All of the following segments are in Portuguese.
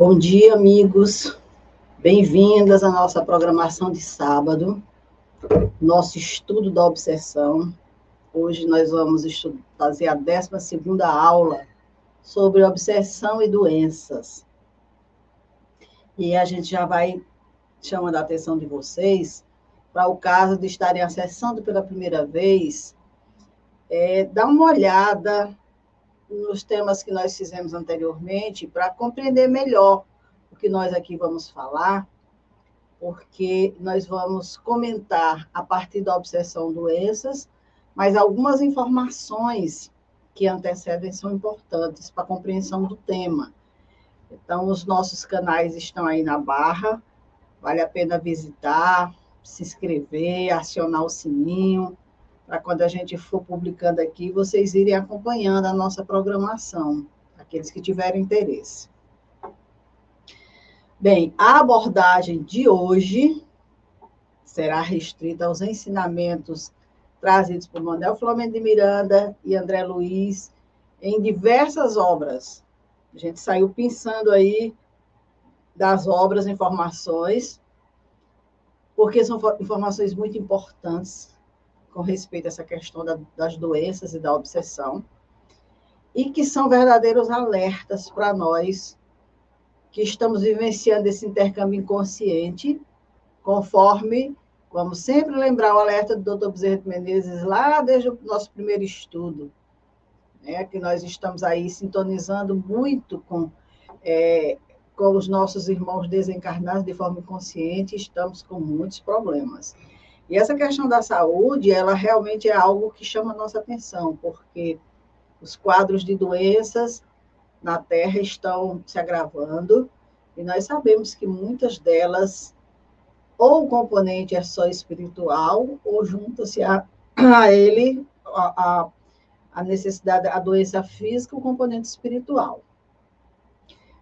Bom dia, amigos. Bem-vindas à nossa programação de sábado, nosso estudo da obsessão. Hoje nós vamos fazer a 12 aula sobre obsessão e doenças. E a gente já vai chamando a atenção de vocês para o caso de estarem acessando pela primeira vez, é, dá uma olhada nos temas que nós fizemos anteriormente para compreender melhor o que nós aqui vamos falar, porque nós vamos comentar a partir da obsessão doenças, mas algumas informações que antecedem são importantes para a compreensão do tema. Então, os nossos canais estão aí na barra, vale a pena visitar, se inscrever, acionar o sininho, para quando a gente for publicando aqui, vocês irem acompanhando a nossa programação, aqueles que tiverem interesse. Bem, a abordagem de hoje será restrita aos ensinamentos trazidos por Manuel Flamengo de Miranda e André Luiz em diversas obras. A gente saiu pensando aí das obras, informações, porque são informações muito importantes com respeito a essa questão da, das doenças e da obsessão, e que são verdadeiros alertas para nós que estamos vivenciando esse intercâmbio inconsciente, conforme, vamos sempre lembrar o alerta do Dr. Bezerra Menezes lá desde o nosso primeiro estudo, né, que nós estamos aí sintonizando muito com, é, com os nossos irmãos desencarnados de forma inconsciente, estamos com muitos problemas. E essa questão da saúde, ela realmente é algo que chama a nossa atenção, porque os quadros de doenças na Terra estão se agravando, e nós sabemos que muitas delas, ou o componente é só espiritual, ou junta-se a, a ele a, a necessidade, a doença física, o componente espiritual.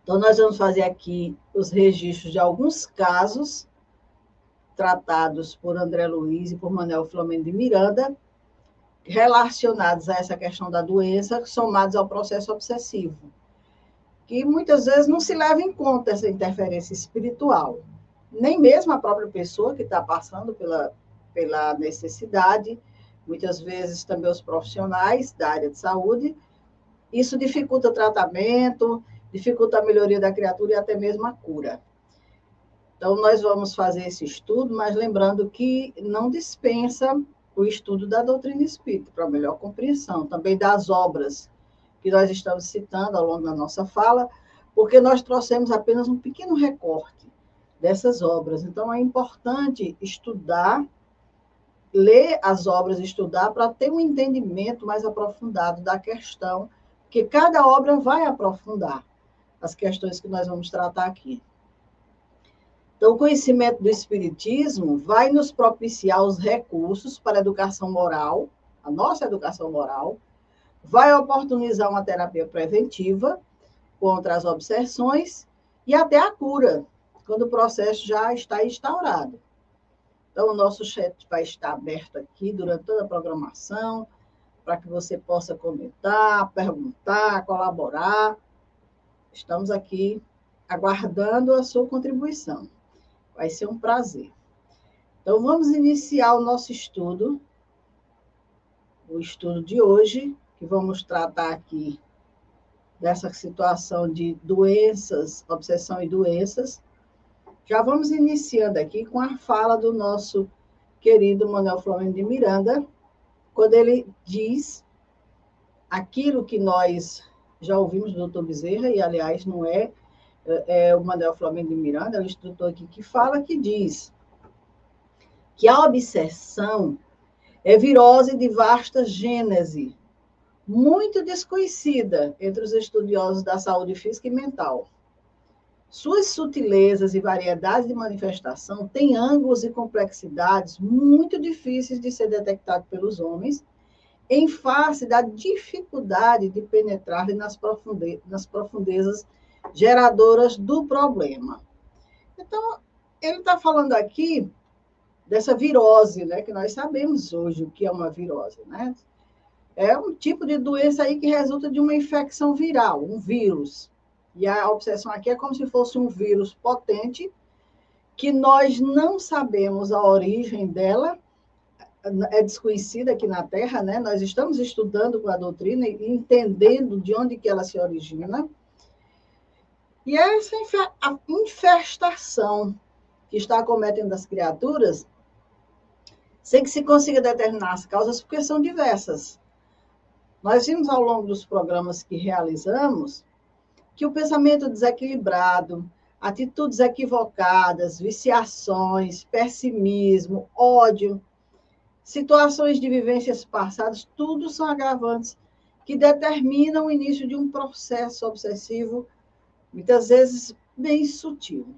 Então, nós vamos fazer aqui os registros de alguns casos tratados por André Luiz e por Manuel Flamengo de Miranda, relacionados a essa questão da doença, somados ao processo obsessivo, que muitas vezes não se leva em conta essa interferência espiritual, nem mesmo a própria pessoa que está passando pela, pela necessidade, muitas vezes também os profissionais da área de saúde, isso dificulta o tratamento, dificulta a melhoria da criatura e até mesmo a cura. Então, nós vamos fazer esse estudo, mas lembrando que não dispensa o estudo da doutrina espírita, para melhor compreensão, também das obras que nós estamos citando ao longo da nossa fala, porque nós trouxemos apenas um pequeno recorte dessas obras. Então, é importante estudar, ler as obras, estudar, para ter um entendimento mais aprofundado da questão, que cada obra vai aprofundar as questões que nós vamos tratar aqui. Então, o conhecimento do Espiritismo vai nos propiciar os recursos para a educação moral, a nossa educação moral, vai oportunizar uma terapia preventiva contra as obsessões e até a cura, quando o processo já está instaurado. Então, o nosso chat vai estar aberto aqui durante toda a programação, para que você possa comentar, perguntar, colaborar. Estamos aqui aguardando a sua contribuição. Vai ser um prazer. Então, vamos iniciar o nosso estudo, o estudo de hoje, que vamos tratar aqui dessa situação de doenças, obsessão e doenças. Já vamos iniciando aqui com a fala do nosso querido Manuel Flamengo de Miranda, quando ele diz aquilo que nós já ouvimos do doutor Bezerra, e aliás não é é, é, o Manuel Flamengo de Miranda, é o instrutor aqui que fala, que diz que a obsessão é virose de vasta gênese, muito desconhecida entre os estudiosos da saúde física e mental. Suas sutilezas e variedades de manifestação têm ângulos e complexidades muito difíceis de ser detectados pelos homens, em face da dificuldade de penetrar nas, profunde nas profundezas geradoras do problema. Então, ele está falando aqui dessa virose, né, que nós sabemos hoje o que é uma virose, né? É um tipo de doença aí que resulta de uma infecção viral, um vírus, E a obsessão aqui é como se fosse um vírus potente que nós não sabemos a origem dela, é desconhecida aqui na Terra, né? Nós estamos estudando com a doutrina e entendendo de onde que ela se origina. E essa infestação que está acometendo as criaturas, sem que se consiga determinar as causas, porque são diversas. Nós vimos ao longo dos programas que realizamos que o pensamento desequilibrado, atitudes equivocadas, viciações, pessimismo, ódio, situações de vivências passadas, tudo são agravantes que determinam o início de um processo obsessivo, muitas vezes bem sutil.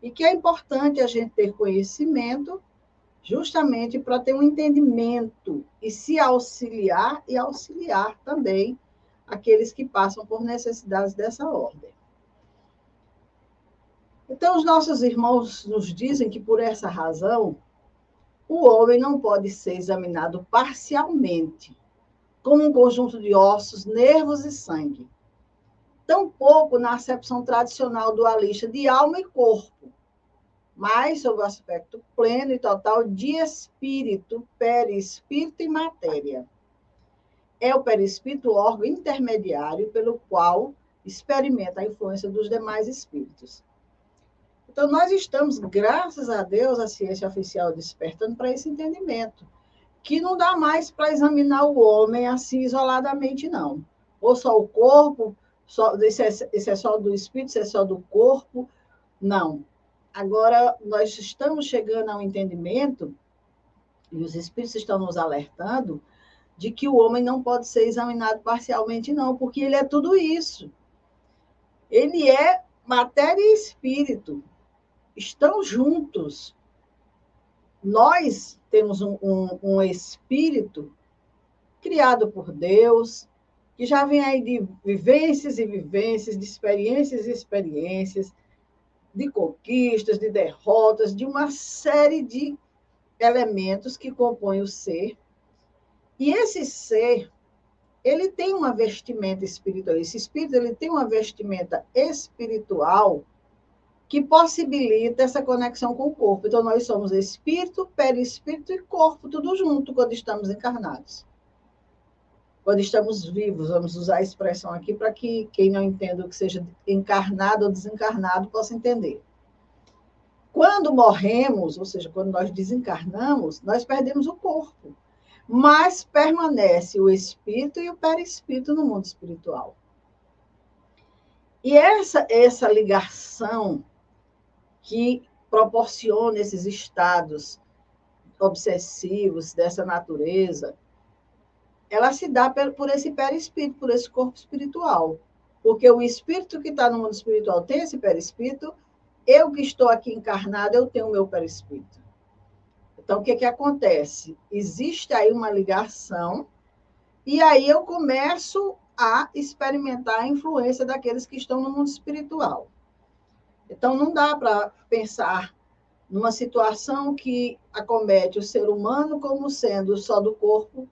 E que é importante a gente ter conhecimento justamente para ter um entendimento e se auxiliar e auxiliar também aqueles que passam por necessidades dessa ordem. Então, os nossos irmãos nos dizem que, por essa razão, o homem não pode ser examinado parcialmente, como um conjunto de ossos, nervos e sangue. Tampouco na acepção tradicional dualista de alma e corpo, mas sob o aspecto pleno e total de espírito, perispírito e matéria. É o perispírito o órgão intermediário pelo qual experimenta a influência dos demais espíritos. Então, nós estamos, graças a Deus, a ciência oficial despertando para esse entendimento, que não dá mais para examinar o homem assim isoladamente, não. Ou só o corpo, só, esse, é, é só do espírito, esse é só do corpo. Não. Agora, nós estamos chegando a um entendimento, e os espíritos estão nos alertando, de que o homem não pode ser examinado parcialmente, não, porque ele é tudo isso. Ele é matéria e espírito estão juntos. Nós temos um, um, um espírito criado por Deus, que já vem aí de vivências e vivências, de experiências e experiências, de conquistas, de derrotas, de uma série de elementos que compõem o ser. E esse ser, ele tem uma vestimenta espiritual. Esse espírito, ele tem uma vestimenta espiritual que possibilita essa conexão com o corpo. Então, nós somos espírito, perispírito e corpo, tudo junto quando estamos encarnados. Quando estamos vivos, vamos usar a expressão aqui para que quem não entenda o que seja encarnado ou desencarnado possa entender. Quando morremos, ou seja, quando nós desencarnamos, nós perdemos o corpo, mas permanece o espírito e o perispírito no mundo espiritual. E essa, essa ligação que proporciona esses estados obsessivos dessa natureza, ela se dá por esse perispírito, por esse corpo espiritual. Porque o espírito que está no mundo espiritual tem esse perispírito, eu que estou aqui encarnado, eu tenho o meu perispírito. Então, o que, que acontece? Existe aí uma ligação, e aí eu começo a experimentar a influência daqueles que estão no mundo espiritual. Então, não dá para pensar numa situação que acomete o ser humano como sendo só do corpo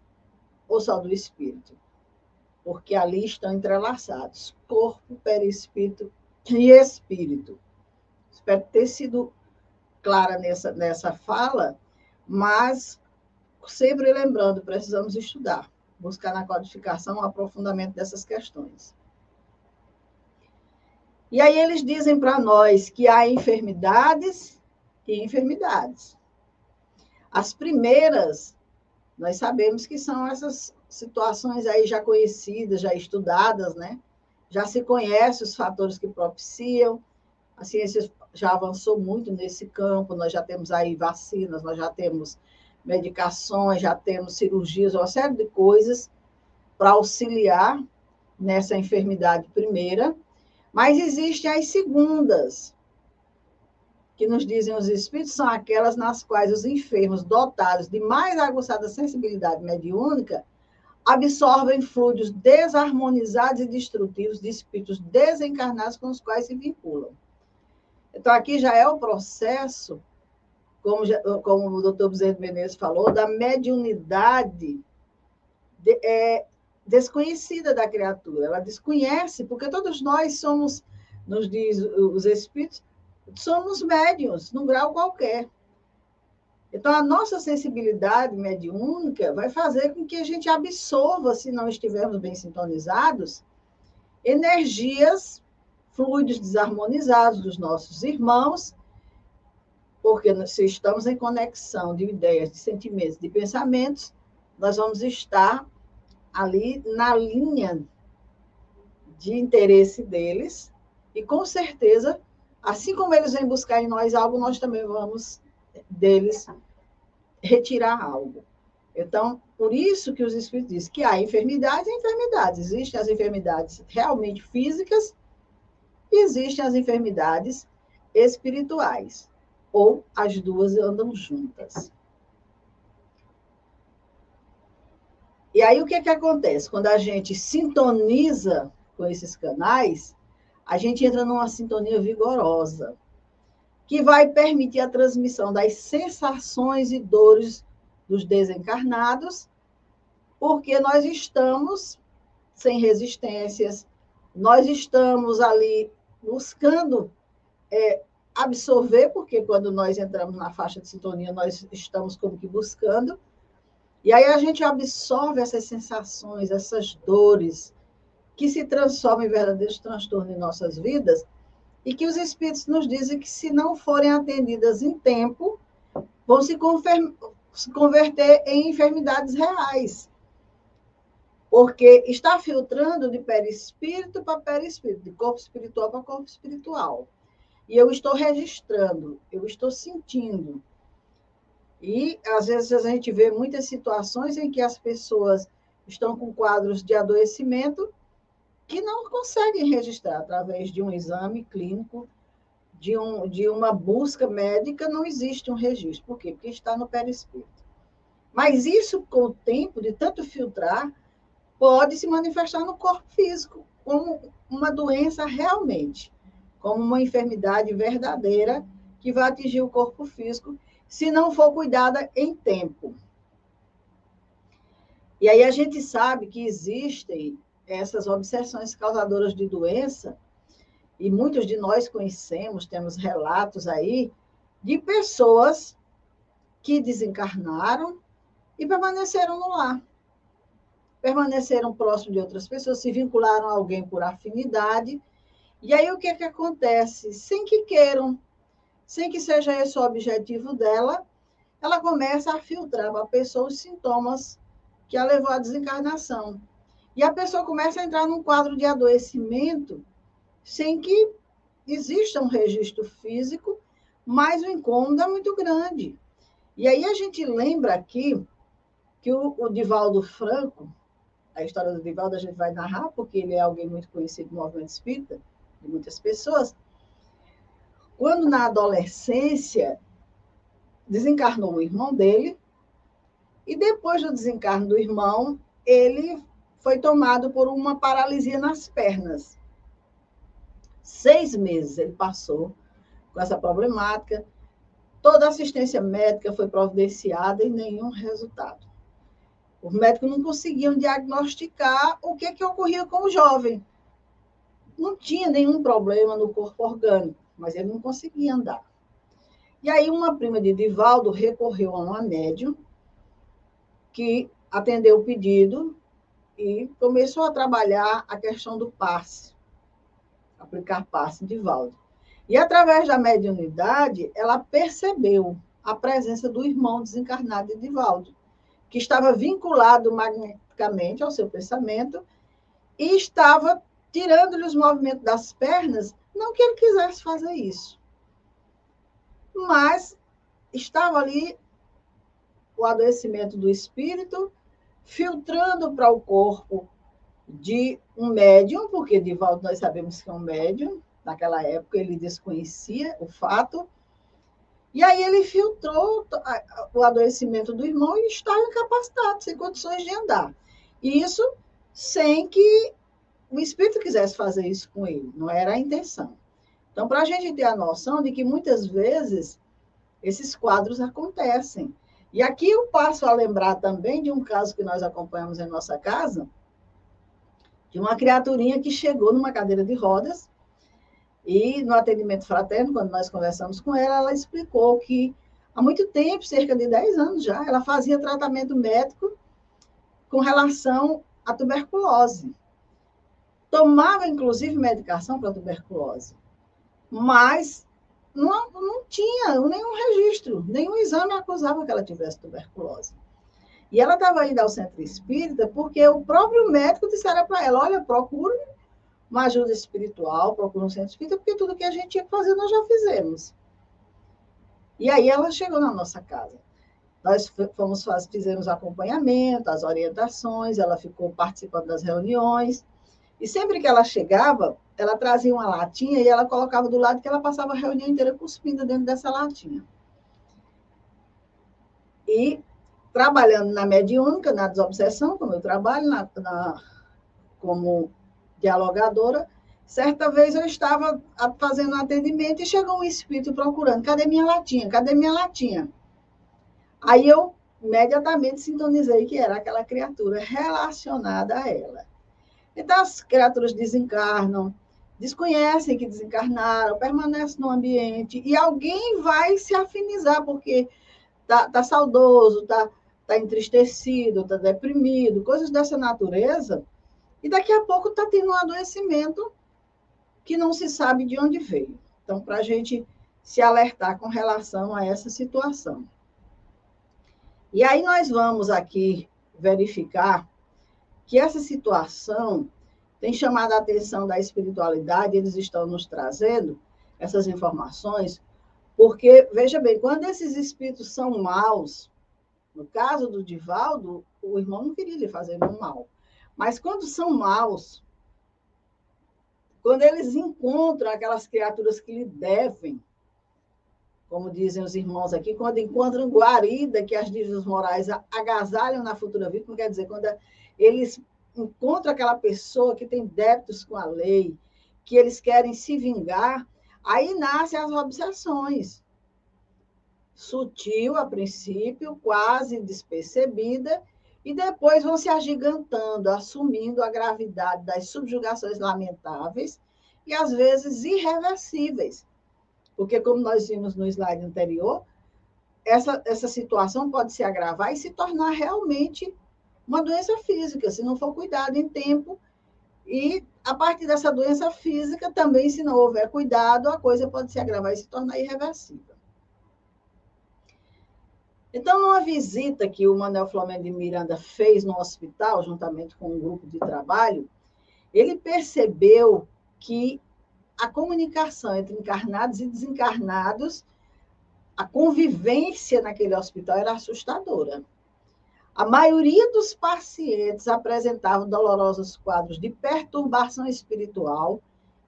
ou só do espírito. Porque ali estão entrelaçados corpo, perispírito e espírito. Espero ter sido clara nessa, nessa fala, mas sempre lembrando, precisamos estudar, buscar na codificação o aprofundamento dessas questões. E aí eles dizem para nós que há enfermidades e enfermidades. As primeiras, nós sabemos que são essas situações aí já conhecidas, já estudadas, né? Já se conhece os fatores que propiciam. A ciência já avançou muito nesse campo, nós já temos aí vacinas, nós já temos medicações, já temos cirurgias, uma série de coisas para auxiliar nessa enfermidade primeira mas existem as segundas, que nos dizem os espíritos, são aquelas nas quais os enfermos dotados de mais aguçada sensibilidade mediúnica absorvem fluidos desarmonizados e destrutivos de espíritos desencarnados com os quais se vinculam. Então, aqui já é o processo, como, já, como o doutor Bezerra Menezes falou, da mediunidade de, é, desconhecida da criatura. Ela desconhece, porque todos nós somos nos diz os espíritos, somos médiums, num grau qualquer. Então, a nossa sensibilidade mediúnica vai fazer com que a gente absorva, se não estivermos bem sintonizados, energias, fluidos desarmonizados dos nossos irmãos, porque se estamos em conexão de ideias, de sentimentos, de pensamentos, nós vamos estar ali na linha de interesse deles, e com certeza, assim como eles vêm buscar em nós algo, nós também vamos deles retirar algo. Então, por isso que os Espíritos dizem que há enfermidades e enfermidades. Existem as enfermidades realmente físicas e existem as enfermidades espirituais. Ou as duas andam juntas. E aí, o que, é que acontece? Quando a gente sintoniza com esses canais, a gente entra numa sintonia vigorosa, que vai permitir a transmissão das sensações e dores dos desencarnados, porque nós estamos sem resistências, nós estamos ali buscando é, absorver, porque quando nós entramos na faixa de sintonia, nós estamos como que buscando, e aí a gente absorve essas sensações, essas dores, que se transformam em verdadeiros transtornos em nossas vidas, e que os espíritos nos dizem que, se não forem atendidas em tempo, vão se, se converter em enfermidades reais. Porque está filtrando de perispírito para perispírito, de corpo espiritual para corpo espiritual. E eu estou registrando, eu estou sentindo, e, às vezes, a gente vê muitas situações em que as pessoas estão com quadros de adoecimento que não conseguem registrar através de um exame clínico, de, um, de uma busca médica, não existe um registro. Por quê? Porque está no perispírito. Mas isso, com o tempo, de tanto filtrar, pode se manifestar no corpo físico, como uma doença realmente, como uma enfermidade verdadeira que vai atingir o corpo físico se não for cuidada em tempo. E aí a gente sabe que existem essas obsessões causadoras de doença, e muitos de nós conhecemos, temos relatos aí, de pessoas que desencarnaram e permaneceram no lar. Permaneceram próximo de outras pessoas, se vincularam a alguém por afinidade. E aí o que, é que acontece? Sem que queiram, sem que seja esse o objetivo dela, ela começa a filtrar para a pessoa os sintomas que a levou à desencarnação. E a pessoa começa a entrar num quadro de adoecimento sem que exista um registro físico, mas o incômodo é muito grande. E aí a gente lembra aqui que o, o Divaldo Franco, a história do Divaldo a gente vai narrar, porque ele é alguém muito conhecido no movimento espírita, de muitas pessoas, quando na adolescência desencarnou o irmão dele, e depois do desencarno do irmão, ele foi tomado por uma paralisia nas pernas. Seis meses ele passou com essa problemática, toda assistência médica foi providenciada e nenhum resultado. Os médicos não conseguiam diagnosticar o que, que ocorria com o jovem. Não tinha nenhum problema no corpo orgânico mas ele não conseguia andar. E aí uma prima de Divaldo recorreu a uma médium que atendeu o pedido e começou a trabalhar a questão do passe, aplicar passe em Divaldo. E através da mediunidade, ela percebeu a presença do irmão desencarnado de Divaldo, que estava vinculado magneticamente ao seu pensamento e estava tirando-lhe os movimentos das pernas não que ele quisesse fazer isso. Mas estava ali o adoecimento do espírito, filtrando para o corpo de um médium, porque Divaldo nós sabemos que é um médium, naquela época ele desconhecia o fato, e aí ele filtrou o adoecimento do irmão e estava incapacitado, sem condições de andar. Isso sem que o espírito quisesse fazer isso com ele, não era a intenção. Então, para a gente ter a noção de que muitas vezes esses quadros acontecem. E aqui eu passo a lembrar também de um caso que nós acompanhamos em nossa casa, de uma criaturinha que chegou numa cadeira de rodas E no atendimento fraterno, quando nós conversamos com ela, ela explicou que há muito tempo, cerca de 10 anos já, ela fazia tratamento médico com relação à tuberculose. Tomava, inclusive, medicação para tuberculose, mas não, não tinha nenhum registro, nenhum exame acusava que ela tivesse tuberculose. E ela estava indo ao centro espírita porque o próprio médico dissera para ela: olha, procure uma ajuda espiritual, procure um centro espírita, porque tudo que a gente tinha que fazer nós já fizemos. E aí ela chegou na nossa casa. Nós fomos fizemos acompanhamento, as orientações, ela ficou participando das reuniões. E sempre que ela chegava, ela trazia uma latinha e ela colocava do lado que ela passava a reunião inteira cuspindo dentro dessa latinha. E trabalhando na mediúnica, na desobsessão, como eu trabalho, na, na, como dialogadora, certa vez eu estava fazendo um atendimento e chegou um espírito procurando, cadê minha latinha? Cadê minha latinha? Aí eu imediatamente sintonizei que era aquela criatura relacionada a ela. Então, as criaturas desencarnam, desconhecem que desencarnaram, permanecem no ambiente, e alguém vai se afinizar, porque está tá saudoso, está tá entristecido, está deprimido, coisas dessa natureza, e daqui a pouco está tendo um adoecimento que não se sabe de onde veio. Então, para a gente se alertar com relação a essa situação. E aí nós vamos aqui verificar que essa situação tem chamado a atenção da espiritualidade, eles estão nos trazendo essas informações, porque, veja bem, quando esses espíritos são maus, no caso do Divaldo, o irmão não queria lhe fazer um mal, mas quando são maus, quando eles encontram aquelas criaturas que lhe devem, como dizem os irmãos aqui, quando encontram guarida que as dívidas morais agasalham na futura vida, quer dizer, quando eles encontram aquela pessoa que tem débitos com a lei, que eles querem se vingar, aí nascem as obsessões. Sutil a princípio, quase despercebida, e depois vão se agigantando, assumindo a gravidade das subjugações lamentáveis e às vezes irreversíveis porque, como nós vimos no slide anterior, essa, essa situação pode se agravar e se tornar realmente uma doença física, se não for cuidado em tempo. E, a partir dessa doença física, também, se não houver cuidado, a coisa pode se agravar e se tornar irreversível. Então, numa visita que o Manuel Flamengo de Miranda fez no hospital, juntamente com um grupo de trabalho, ele percebeu que a comunicação entre encarnados e desencarnados, a convivência naquele hospital era assustadora. A maioria dos pacientes apresentavam dolorosos quadros de perturbação espiritual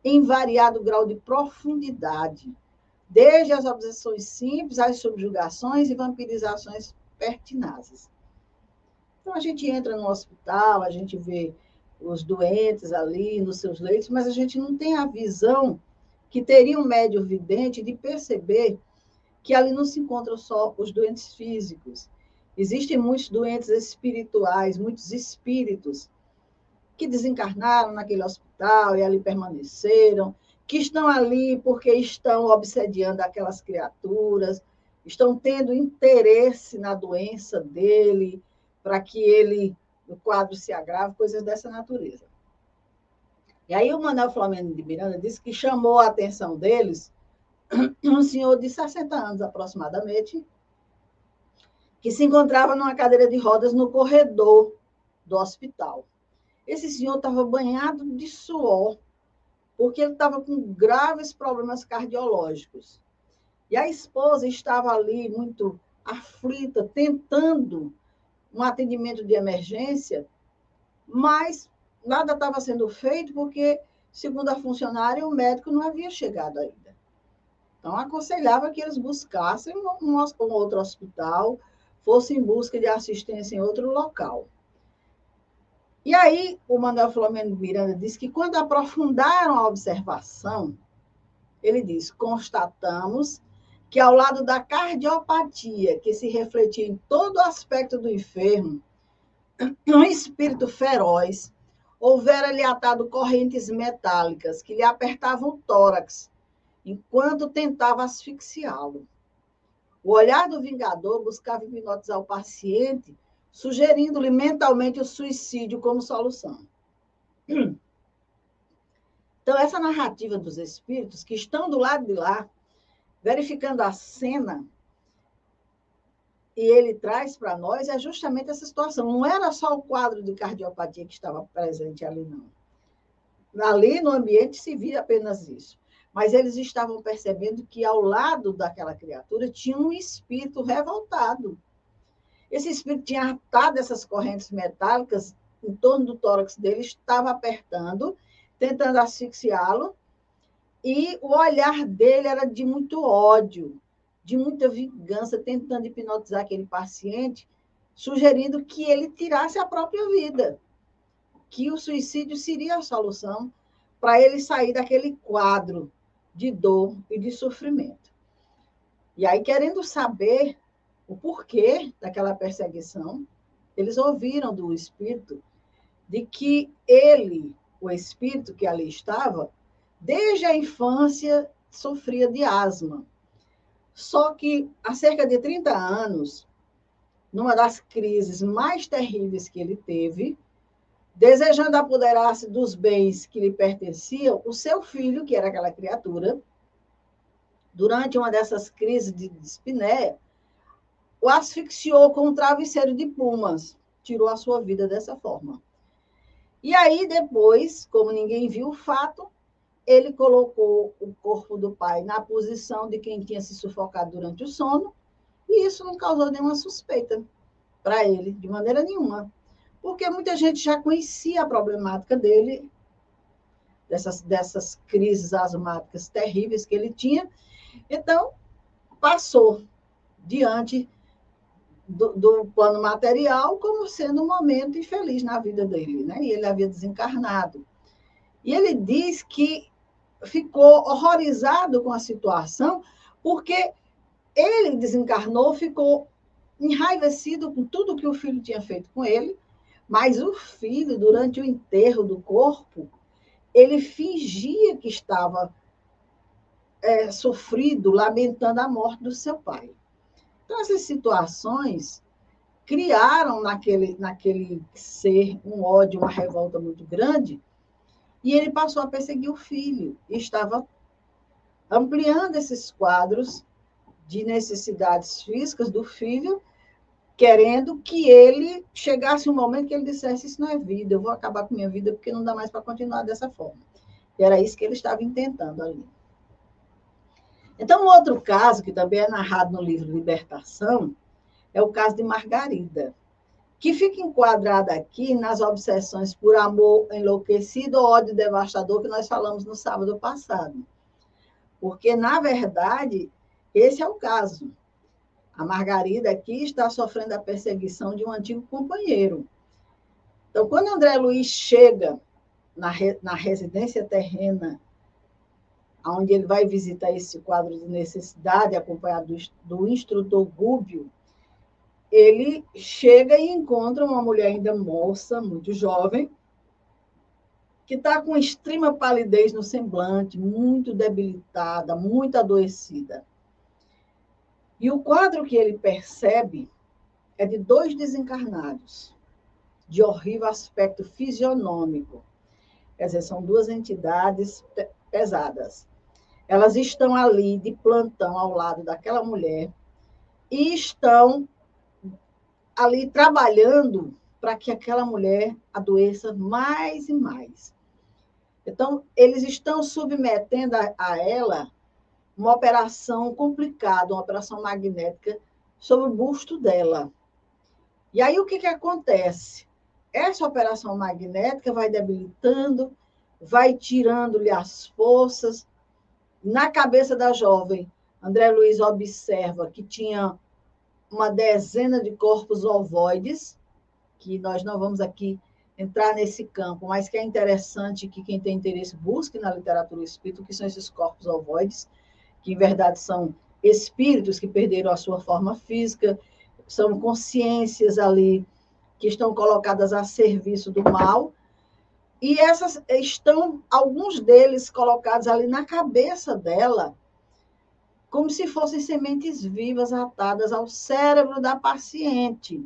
em variado grau de profundidade, desde as obsessões simples às subjugações e vampirizações pertinazes. Então, a gente entra no hospital, a gente vê os doentes ali nos seus leitos, mas a gente não tem a visão que teria um médio vidente de perceber que ali não se encontram só os doentes físicos. Existem muitos doentes espirituais, muitos espíritos que desencarnaram naquele hospital e ali permaneceram, que estão ali porque estão obsediando aquelas criaturas, estão tendo interesse na doença dele, para que ele o quadro se agrava, coisas dessa natureza. E aí o Manuel Flamengo de Miranda disse que chamou a atenção deles um senhor de 60 anos aproximadamente, que se encontrava numa cadeira de rodas no corredor do hospital. Esse senhor estava banhado de suor, porque ele estava com graves problemas cardiológicos. E a esposa estava ali muito aflita, tentando um atendimento de emergência, mas nada estava sendo feito porque, segundo a funcionária, o médico não havia chegado ainda. Então, aconselhava que eles buscassem um, um outro hospital, fossem em busca de assistência em outro local. E aí, o Manuel Flamengo Miranda disse que, quando aprofundaram a observação, ele diz: constatamos que ao lado da cardiopatia, que se refletia em todo o aspecto do enfermo, um espírito feroz, houvera-lhe atado correntes metálicas que lhe apertavam o tórax, enquanto tentava asfixiá-lo. O olhar do vingador buscava hipnotizar o paciente, sugerindo-lhe mentalmente o suicídio como solução. Então, essa narrativa dos espíritos que estão do lado de lá, verificando a cena, e ele traz para nós é justamente essa situação. Não era só o quadro de cardiopatia que estava presente ali, não. Ali no ambiente se via apenas isso. Mas eles estavam percebendo que ao lado daquela criatura tinha um espírito revoltado. Esse espírito tinha atado essas correntes metálicas em torno do tórax dele, estava apertando, tentando asfixiá-lo, e o olhar dele era de muito ódio, de muita vingança, tentando hipnotizar aquele paciente, sugerindo que ele tirasse a própria vida, que o suicídio seria a solução para ele sair daquele quadro de dor e de sofrimento. E aí, querendo saber o porquê daquela perseguição, eles ouviram do espírito de que ele, o espírito que ali estava, desde a infância sofria de asma. Só que há cerca de 30 anos, numa das crises mais terríveis que ele teve, desejando apoderar-se dos bens que lhe pertenciam, o seu filho, que era aquela criatura, durante uma dessas crises de dispneia, o asfixiou com um travesseiro de plumas, tirou a sua vida dessa forma. E aí, depois, como ninguém viu o fato, ele colocou o corpo do pai na posição de quem tinha se sufocado durante o sono, e isso não causou nenhuma suspeita para ele, de maneira nenhuma porque muita gente já conhecia a problemática dele, dessas, dessas crises asmáticas terríveis que ele tinha. Então, passou diante do, do, plano material como sendo um momento infeliz na vida dele, né? E ele havia desencarnado. E ele diz que ficou horrorizado com a situação, porque ele desencarnou, ficou enraivecido com tudo que o filho tinha feito com ele, mas o filho, durante o enterro do corpo, ele fingia que estava é, sofrido, lamentando a morte do seu pai. Então, essas situações criaram naquele, naquele ser um ódio, uma revolta muito grande, e ele passou a perseguir o filho, e estava ampliando esses quadros de necessidades físicas do filho querendo que ele chegasse um momento que ele dissesse: Isso não é vida, eu vou acabar com minha vida porque não dá mais para continuar dessa forma. E era isso que ele estava intentando ali. Então, um outro caso, que também é narrado no livro Libertação, é o caso de Margarida, que fica enquadrada aqui nas obsessões por amor enlouquecido ou ódio devastador que nós falamos no sábado passado. Porque, na verdade, esse é o caso. A Margarida aqui está sofrendo a perseguição de um antigo companheiro. Então, quando André Luiz chega na, re, na residência terrena, onde ele vai visitar esse quadro de necessidade, acompanhado do, do instrutor Gúbio, ele chega e encontra uma mulher ainda moça, muito jovem, que está com extrema palidez no semblante, muito debilitada, muito adoecida. E o quadro que ele percebe é de dois desencarnados, de horrível aspecto fisionômico. Quer dizer, são duas entidades pesadas. Elas estão ali de plantão ao lado daquela mulher e estão ali trabalhando para que aquela mulher adoeça mais e mais. Então, eles estão submetendo a, a ela uma operação complicada, uma operação magnética sobre o busto dela. E aí o que, que acontece? Essa operação magnética vai debilitando, vai tirando-lhe as forças. Na cabeça da jovem, André Luiz observa que tinha uma dezena de corpos ovoides, que nós não vamos aqui entrar nesse campo, mas que é interessante que quem tem interesse busque na literatura espírita o que são esses corpos ovoides que em verdade são espíritos que perderam a sua forma física, são consciências ali que estão colocadas a serviço do mal. E essas estão, alguns deles colocados ali na cabeça dela, como se fossem sementes vivas atadas ao cérebro da paciente.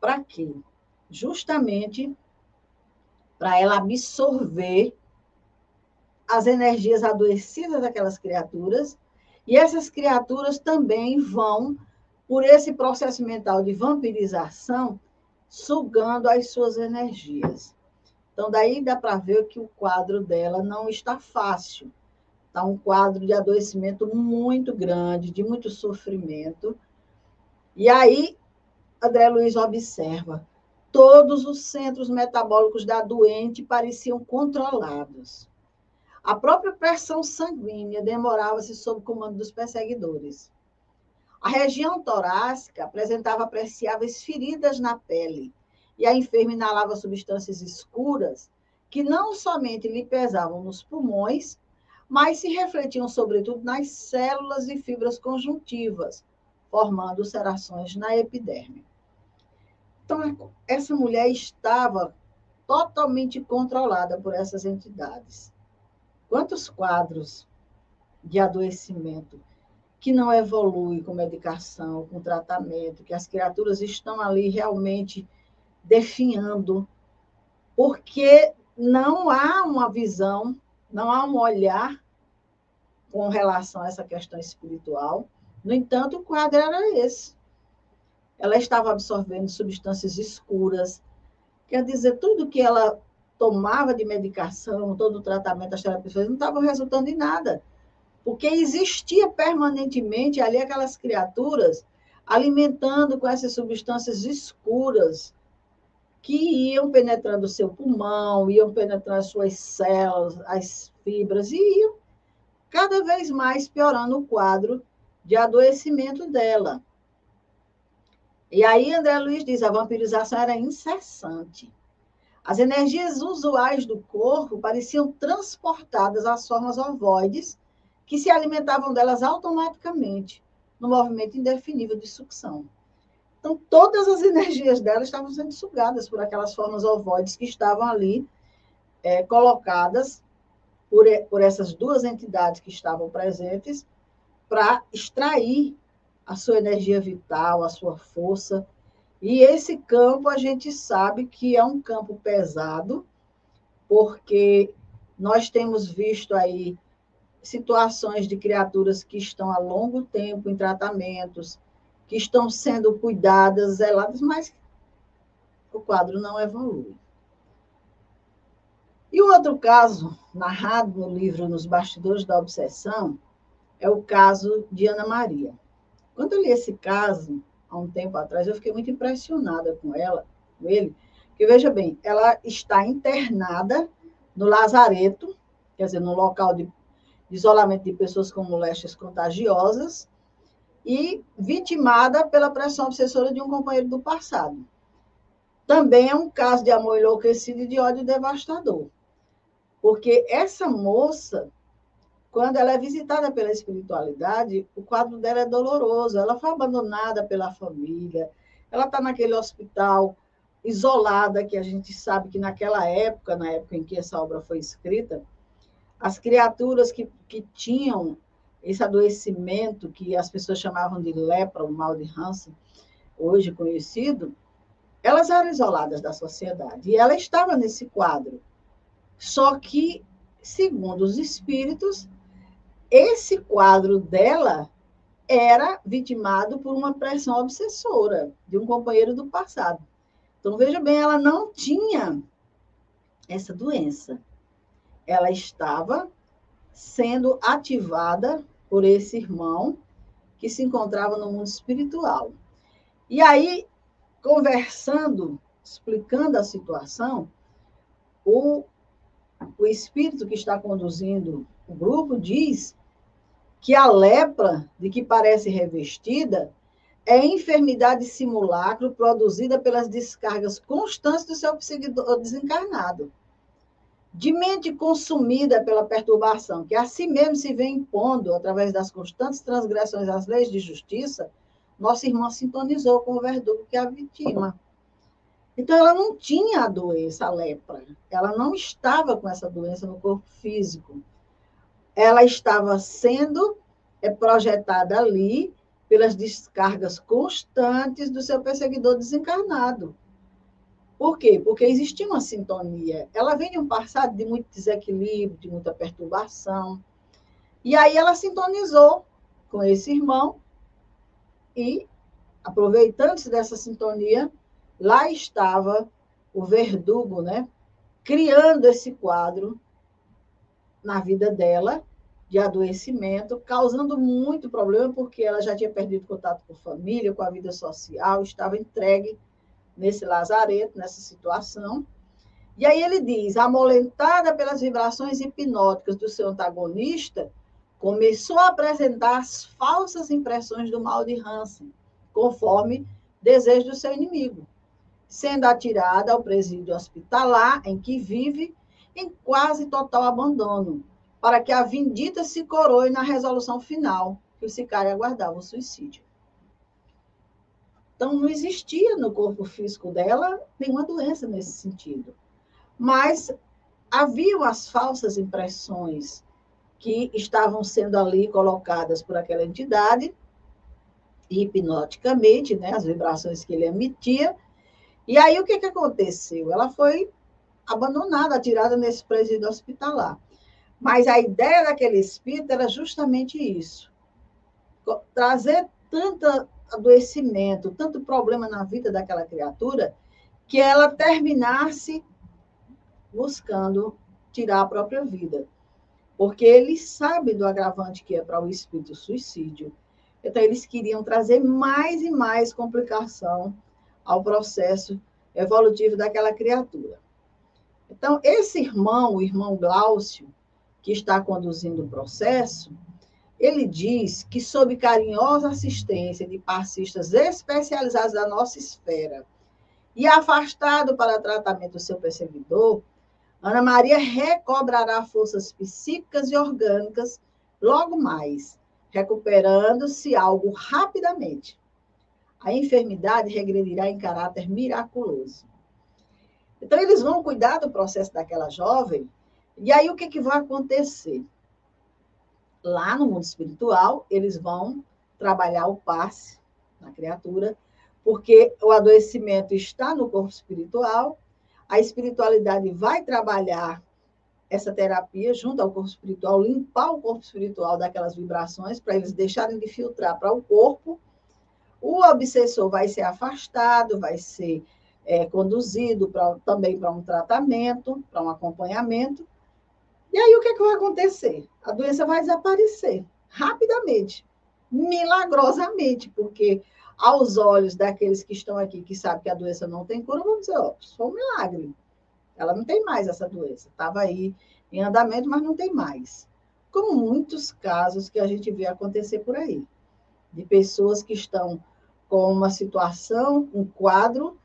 Para quê? Justamente para ela absorver as energias adoecidas daquelas criaturas, e essas criaturas também vão, por esse processo mental de vampirização, sugando as suas energias. Então, daí dá para ver que o quadro dela não está fácil. Está um quadro de adoecimento muito grande, de muito sofrimento. E aí, André Luiz observa, todos os centros metabólicos da doente pareciam controlados. A própria pressão sanguínea demorava-se sob comando dos perseguidores. A região torácica apresentava apreciáveis feridas na pele, e a enferma inalava substâncias escuras que não somente lhe pesavam nos pulmões, mas se refletiam sobretudo nas células e fibras conjuntivas, formando ulcerações na epiderme. Então, essa mulher estava totalmente controlada por essas entidades. Quantos quadros de adoecimento que não evolui com medicação, com tratamento, que as criaturas estão ali realmente definhando, porque não há uma visão, não há um olhar com relação a essa questão espiritual. No entanto, o quadro era esse. Ela estava absorvendo substâncias escuras, quer dizer, tudo que ela tomava de medicação, todo o tratamento das terapias não estava resultando em nada. Porque existia permanentemente ali aquelas criaturas alimentando com essas substâncias escuras, que iam penetrando o seu pulmão, iam penetrando as suas células, as fibras, e iam cada vez mais piorando o quadro de adoecimento dela. E aí André Luiz diz, a vampirização era incessante. As energias usuais do corpo pareciam transportadas às formas ovoides, que se alimentavam delas automaticamente, no movimento indefinível de sucção. Então, todas as energias dela estavam sendo sugadas por aquelas formas ovoides que estavam ali é, colocadas por, por essas duas entidades que estavam presentes para extrair a sua energia vital, a sua força. E esse campo a gente sabe que é um campo pesado, porque nós temos visto aí situações de criaturas que estão há longo tempo em tratamentos, que estão sendo cuidadas, zeladas, mas o quadro não evolui. E o outro caso, narrado no livro Nos Bastidores da Obsessão, é o caso de Ana Maria. Quando eu li esse caso, há um tempo atrás, eu fiquei muito impressionada com ela, com ele, porque, veja bem, ela está internada no lazareto, quer dizer, no local de isolamento de pessoas com moléstias contagiosas, e vitimada pela pressão obsessora de um companheiro do passado. Também é um caso de amor enlouquecido e de ódio devastador. Porque essa moça, quando ela é visitada pela espiritualidade, o quadro dela é doloroso. Ela foi abandonada pela família, ela está naquele hospital isolada, que a gente sabe que naquela época, na época em que essa obra foi escrita, as criaturas que, que tinham esse adoecimento que as pessoas chamavam de lepra, o mal de Hansen, hoje conhecido, elas eram isoladas da sociedade. E ela estava nesse quadro. Só que, segundo os espíritos, esse quadro dela era vitimado por uma pressão obsessora de um companheiro do passado. Então, veja bem, ela não tinha essa doença. Ela estava sendo ativada por esse irmão que se encontrava no mundo espiritual. E aí, conversando, explicando a situação, o, o espírito que está conduzindo o grupo diz que a lepra de que parece revestida é enfermidade simulacro produzida pelas descargas constantes do seu psiquido desencarnado de mente consumida pela perturbação, que a si mesmo se vê impondo, através das constantes transgressões às leis de justiça, nosso irmão sintonizou com o verdugo que a vitima. Então, ela não tinha a doença, a lepra. Ela não estava com essa doença no corpo físico. Ela estava sendo é, projetada ali pelas descargas constantes do seu perseguidor desencarnado. Por quê? Porque existia uma sintonia. Ela vem de um passado de muito desequilíbrio, de muita perturbação. E aí ela sintonizou com esse irmão e, aproveitando-se dessa sintonia, lá estava o verdugo, né? Criando esse quadro na vida dela de adoecimento, causando muito problema, porque ela já tinha perdido contato com a família, com a vida social, estava entregue nesse lazareto, nessa situação. E aí ele diz: amolentada pelas vibrações hipnóticas do seu antagonista, começou a apresentar as falsas impressões do mal de Hansen, conforme desejo do seu inimigo sendo atirada ao presídio hospitalar em que vive em quase total abandono, para que a vindita se coroe na resolução final, que o sicário aguardava o suicídio. Então, não existia no corpo físico dela nenhuma doença nesse sentido. Mas haviam as falsas impressões que estavam sendo ali colocadas por aquela entidade, hipnoticamente, né, as vibrações que ele emitia, e aí o que, que aconteceu? Ela foi abandonada, atirada nesse presídio hospitalar. Mas a ideia daquele espírito era justamente isso: trazer tanto adoecimento, tanto problema na vida daquela criatura, que ela terminasse buscando tirar a própria vida. Porque ele sabe do agravante que é para o espírito suicídio. Então, eles queriam trazer mais e mais complicação ao processo evolutivo daquela criatura. Então, esse irmão, o irmão Glaucio, que está conduzindo o processo, ele diz que, sob carinhosa assistência de passistas especializados da nossa esfera e afastado para tratamento do seu perseguidor, Ana Maria recobrará forças psíquicas e orgânicas logo mais, recuperando-se algo rapidamente a enfermidade regredirá em caráter miraculoso. Então, eles vão cuidar do processo daquela jovem, e aí o que, que vai acontecer? Lá no mundo espiritual, eles vão trabalhar o passe na criatura, porque o adoecimento está no corpo espiritual, a espiritualidade vai trabalhar essa terapia junto ao corpo espiritual, limpar o corpo espiritual daquelas vibrações, para eles deixarem de filtrar para o corpo. O obsessor vai ser afastado, vai ser é, conduzido pra, também para um tratamento, para um acompanhamento. E aí o que, é que vai acontecer? A doença vai desaparecer rapidamente, milagrosamente, porque aos olhos daqueles que estão aqui, que sabem que a doença não tem cura, vão dizer, ó, foi um milagre. Ela não tem mais essa doença. Estava aí em andamento, mas não tem mais. Como muitos casos que a gente vê acontecer por aí, de pessoas que estão com uma situação, um quadro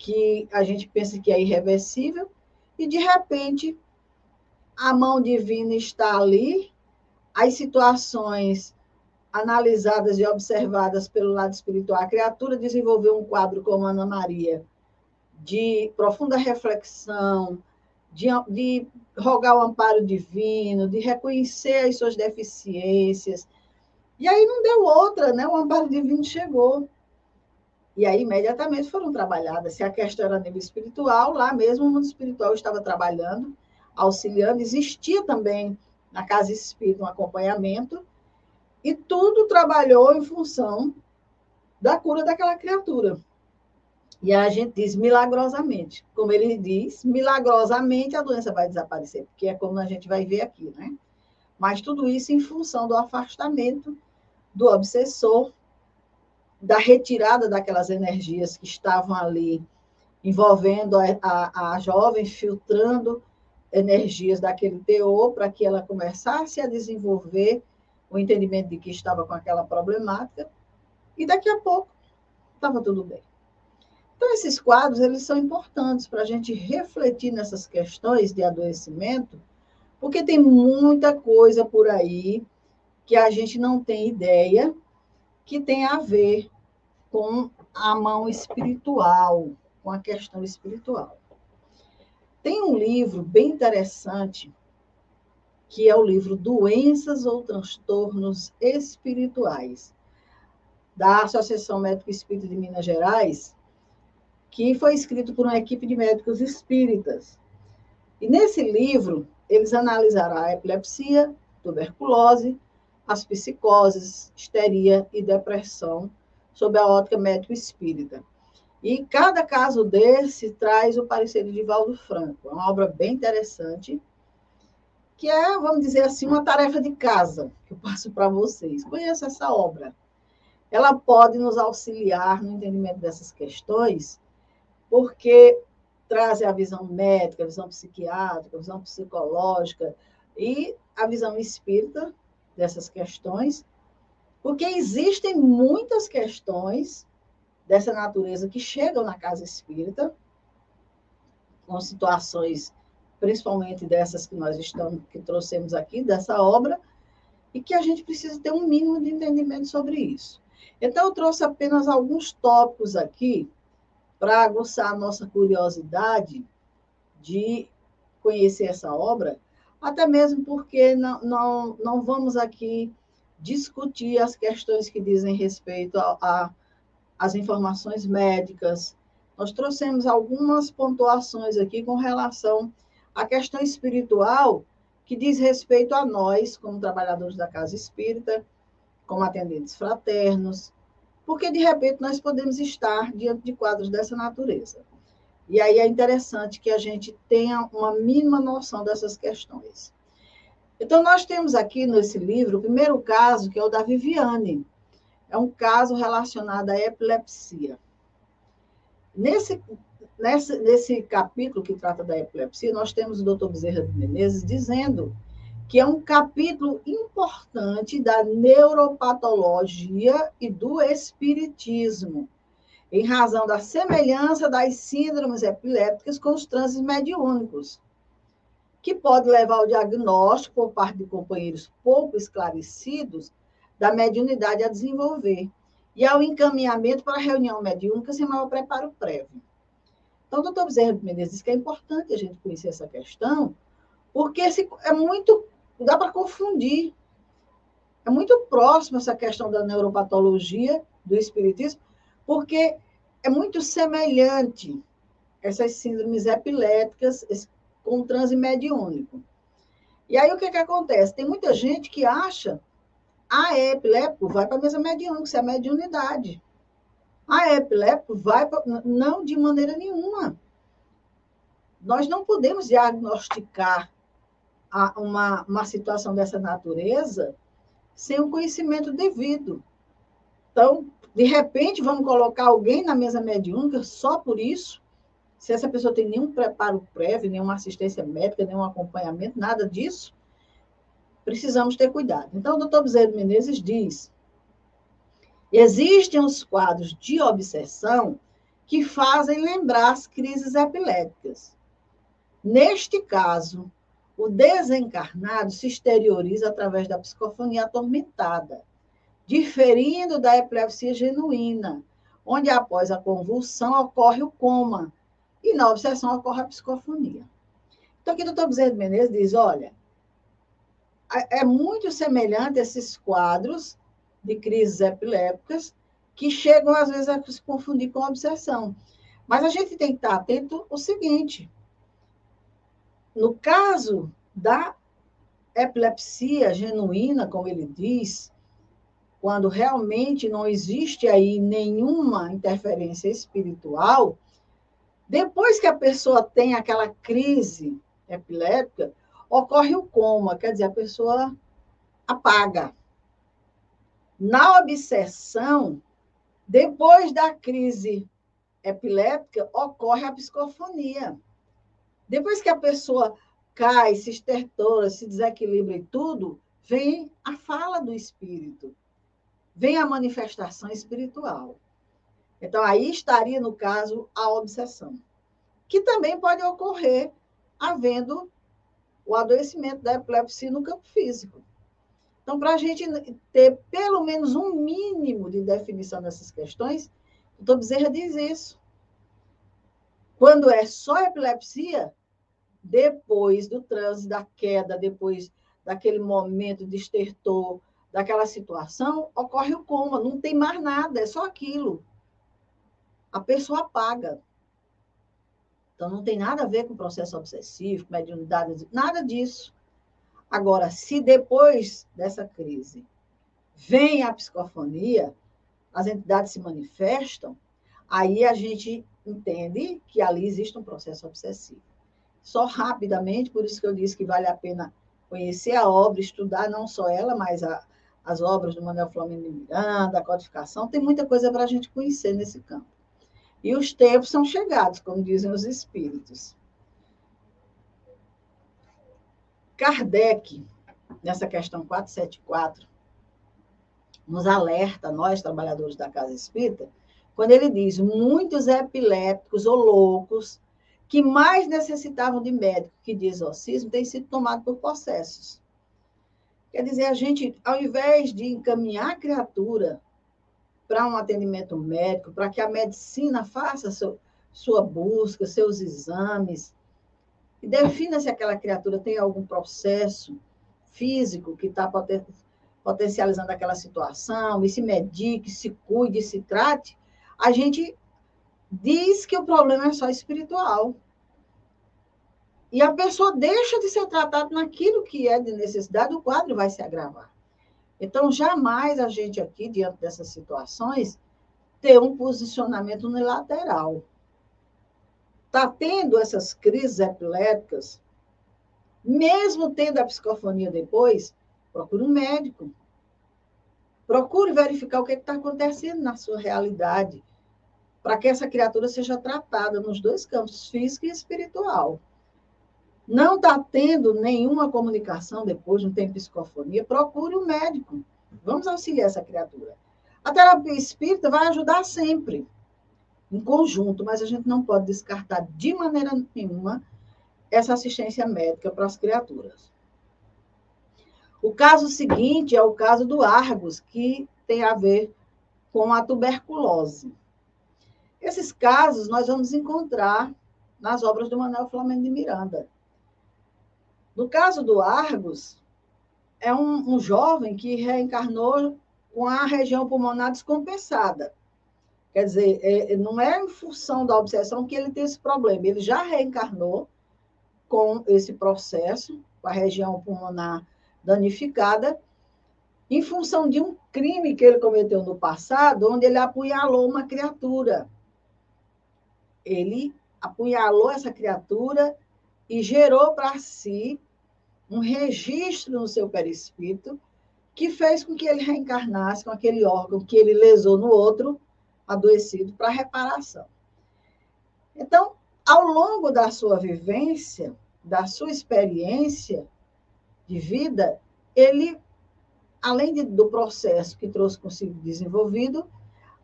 que a gente pensa que é irreversível, e de repente a mão divina está ali, as situações analisadas e observadas pelo lado espiritual, a criatura desenvolveu um quadro como Ana Maria, de profunda reflexão, de, de rogar o amparo divino, de reconhecer as suas deficiências. E aí não deu outra, né? O amparo divino chegou. E aí, imediatamente foram trabalhadas. Se a questão era nível espiritual, lá mesmo o mundo espiritual estava trabalhando, auxiliando. Existia também na casa espírita um acompanhamento, e tudo trabalhou em função da cura daquela criatura. E a gente diz milagrosamente. Como ele diz, milagrosamente a doença vai desaparecer, porque é como a gente vai ver aqui, né? Mas tudo isso em função do afastamento do obsessor da retirada daquelas energias que estavam ali, envolvendo a, a, a jovem, filtrando energias daquele teor para que ela começasse a desenvolver o entendimento de que estava com aquela problemática, e daqui a pouco estava tudo bem. Então, esses quadros, eles são importantes para a gente refletir nessas questões de adoecimento, porque tem muita coisa por aí que a gente não tem ideia que tem a ver com a mão espiritual, com a questão espiritual. Tem um livro bem interessante, que é o livro Doenças ou Transtornos Espirituais, da Associação Médico Espírita de Minas Gerais, que foi escrito por uma equipe de médicos espíritas. E nesse livro, eles analisaram a epilepsia, tuberculose, as psicoses, histeria e depressão, sob a ótica médico espírita. E cada caso desse traz o parecer de Divaldo Franco. Uma obra bem interessante, que é, vamos dizer assim, uma tarefa de casa que eu passo para vocês. Conheça essa obra. Ela pode nos auxiliar no entendimento dessas questões, porque traz a visão médica, a visão psiquiátrica, a visão psicológica e a visão espírita dessas questões, porque existem muitas questões dessa natureza que chegam na casa espírita, com situações, principalmente dessas que nós estamos, que trouxemos aqui, dessa obra, e que a gente precisa ter um mínimo de entendimento sobre isso. Então, eu trouxe apenas alguns tópicos aqui para aguçar a nossa curiosidade de conhecer essa obra, até mesmo porque não, não, não vamos aqui discutir as questões que dizem respeito as informações médicas. Nós trouxemos algumas pontuações aqui com relação à questão espiritual que diz respeito a nós, como trabalhadores da casa espírita, como atendentes fraternos, porque de repente nós podemos estar diante de quadros dessa natureza. E aí é interessante que a gente tenha uma mínima noção dessas questões. Então, nós temos aqui nesse livro o primeiro caso, que é o da Viviane é um caso relacionado à epilepsia. Nesse, nesse, nesse capítulo que trata da epilepsia, nós temos o doutor Bezerra de Menezes dizendo que é um capítulo importante da neuropatologia e do espiritismo, em razão da semelhança das síndromes epilépticas com os transes mediúnicos, que pode levar ao diagnóstico por parte de companheiros pouco esclarecidos da mediunidade a desenvolver e ao encaminhamento para a reunião mediúnica sem maior preparo prévio. Então, doutor Bezerra de Menezes diz que é importante a gente conhecer essa questão, porque é muito, dá para confundir. É muito próximo essa questão da neuropatologia, do espiritismo, porque é muito semelhante essas síndromes epiléticas com transe mediúnico. E aí, o que, que acontece? Tem muita gente que acha a epilépico vai para a mesa mediúnica, isso é a mediunidade. A epilépico vai para... Não, de maneira nenhuma. Nós não podemos diagnosticar uma, uma situação dessa natureza sem um conhecimento devido. Então, de repente, vamos colocar alguém na mesa mediúnica só por isso, se essa pessoa tem nenhum preparo prévio, nenhuma assistência médica, nenhum acompanhamento, nada disso, precisamos ter cuidado. Então, o doutor Bezerra Menezes diz: existem os quadros de obsessão que fazem lembrar as crises epiléticas. Neste caso, o desencarnado se exterioriza através da psicofonia atormentada, diferindo da epilepsia genuína, onde após a convulsão ocorre o coma e na obsessão ocorre a psicofonia. Então, aqui o doutor Bezerra de Menezes diz, olha, é muito semelhante esses quadros de crises epilépticas que chegam, às vezes, a se confundir com obsessão. Mas a gente tem que estar atento ao seguinte: no caso da epilepsia genuína, como ele diz, quando realmente não existe aí nenhuma interferência espiritual, depois que a pessoa tem aquela crise epiléptica, ocorre o coma, quer dizer, a pessoa apaga. Na obsessão, depois da crise epiléptica, ocorre a psicofonia. Depois que a pessoa cai, se estertora, se desequilibra e tudo, vem a fala do espírito, vem a manifestação espiritual. Então, aí estaria, no caso, a obsessão, que também pode ocorrer havendo o adoecimento da epilepsia no campo físico. Então, para a gente ter pelo menos um mínimo de definição dessas questões, o doutor Bezerra diz isso. Quando é só epilepsia, depois do transe, da queda, depois daquele momento de estertor, daquela situação, ocorre o coma, não tem mais nada, é só aquilo. A pessoa apaga. Então, não tem nada a ver com processo obsessivo, com mediunidade, nada disso. Agora, se depois dessa crise vem a psicofonia, as entidades se manifestam, aí a gente entende que ali existe um processo obsessivo. Só rapidamente, por isso que eu disse que vale a pena conhecer a obra, estudar não só ela, mas a, as obras do Manuel Flamengo de Miranda, a codificação, tem muita coisa para a gente conhecer nesse campo. E os tempos são chegados, como dizem os espíritos. Kardec, nessa questão 474, nos alerta, nós, trabalhadores da Casa Espírita, quando ele diz: muitos epilépticos ou loucos que mais necessitavam de médico que de exorcismo têm sido tomados por processos. Quer dizer, a gente, ao invés de encaminhar a criatura para um atendimento médico, para que a medicina faça seu, sua busca, seus exames, e defina se aquela criatura tem algum processo físico que está potencializando aquela situação, e se medique, se cuide, se trate, a gente diz que o problema é só espiritual. E a pessoa deixa de ser tratada naquilo que é de necessidade, o quadro vai se agravar. Então, jamais a gente aqui, diante dessas situações, ter um posicionamento unilateral. Está tendo essas crises epiléticas, mesmo tendo a psicofonia depois, procure um médico. Procure verificar o que é está acontecendo na sua realidade, para que essa criatura seja tratada nos dois campos, físico e espiritual não está tendo nenhuma comunicação depois, não tem psicofonia, procure um médico. Vamos auxiliar essa criatura. A terapia espírita vai ajudar sempre, em conjunto, mas a gente não pode descartar de maneira nenhuma essa assistência médica para as criaturas. O caso seguinte é o caso do Argos, que tem a ver com a tuberculose. Esses casos nós vamos encontrar nas obras do Manuel Flamengo de Miranda. No caso do Argos, é um, um jovem que reencarnou com a região pulmonar descompensada. Quer dizer, é, não é em função da obsessão que ele tem esse problema. Ele já reencarnou com esse processo, com a região pulmonar danificada, em função de um crime que ele cometeu no passado, onde ele apunhalou uma criatura. Ele apunhalou essa criatura e gerou para si um registro no seu perispírito que fez com que ele reencarnasse com aquele órgão que ele lesou no outro, adoecido, para reparação. Então, ao longo da sua vivência, da sua experiência de vida, ele, além de, do processo que trouxe consigo desenvolvido,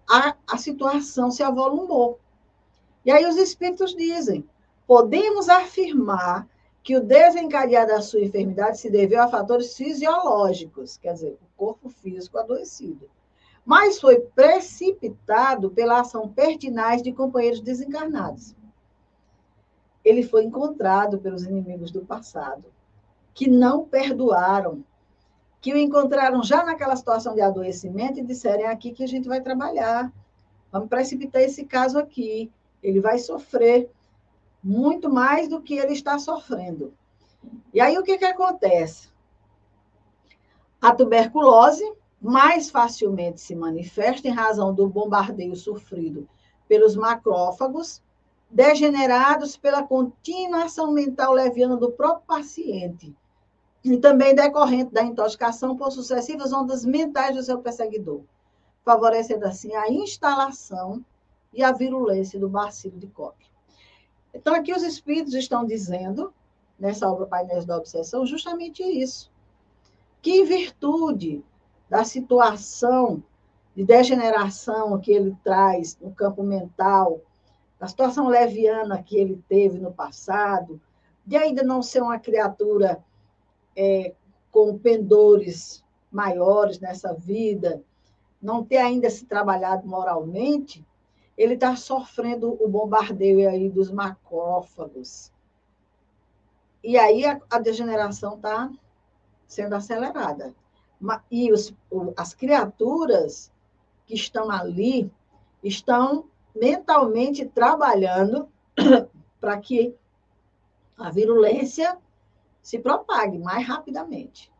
a, a situação se avolumou. E aí os espíritos dizem: podemos afirmar que o desencadear da sua enfermidade se deveu a fatores fisiológicos, quer dizer, o corpo físico adoecido, mas foi precipitado pela ação pertinaz de companheiros desencarnados. Ele foi encontrado pelos inimigos do passado, que não perdoaram, que o encontraram já naquela situação de adoecimento e disseram: é aqui que a gente vai trabalhar, vamos precipitar esse caso aqui, ele vai sofrer muito mais do que ele está sofrendo. E aí o que, que acontece? A tuberculose mais facilmente se manifesta em razão do bombardeio sofrido pelos macrófagos, degenerados pela contínua ação mental leviana do próprio paciente, e também decorrente da intoxicação por sucessivas ondas mentais do seu perseguidor, favorecendo assim a instalação e a virulência do bacilo de Koch. Então, aqui os espíritos estão dizendo, nessa obra Painéis da Obsessão, justamente isso. Que em virtude da situação de degeneração que ele traz no campo mental, da situação leviana que ele teve no passado, de ainda não ser uma criatura é, com pendores maiores nessa vida, não ter ainda se trabalhado moralmente, ele está sofrendo o bombardeio aí dos macrófagos. E aí a, a degeneração está sendo acelerada. E os, as criaturas que estão ali estão mentalmente trabalhando para que a virulência se propague mais rapidamente.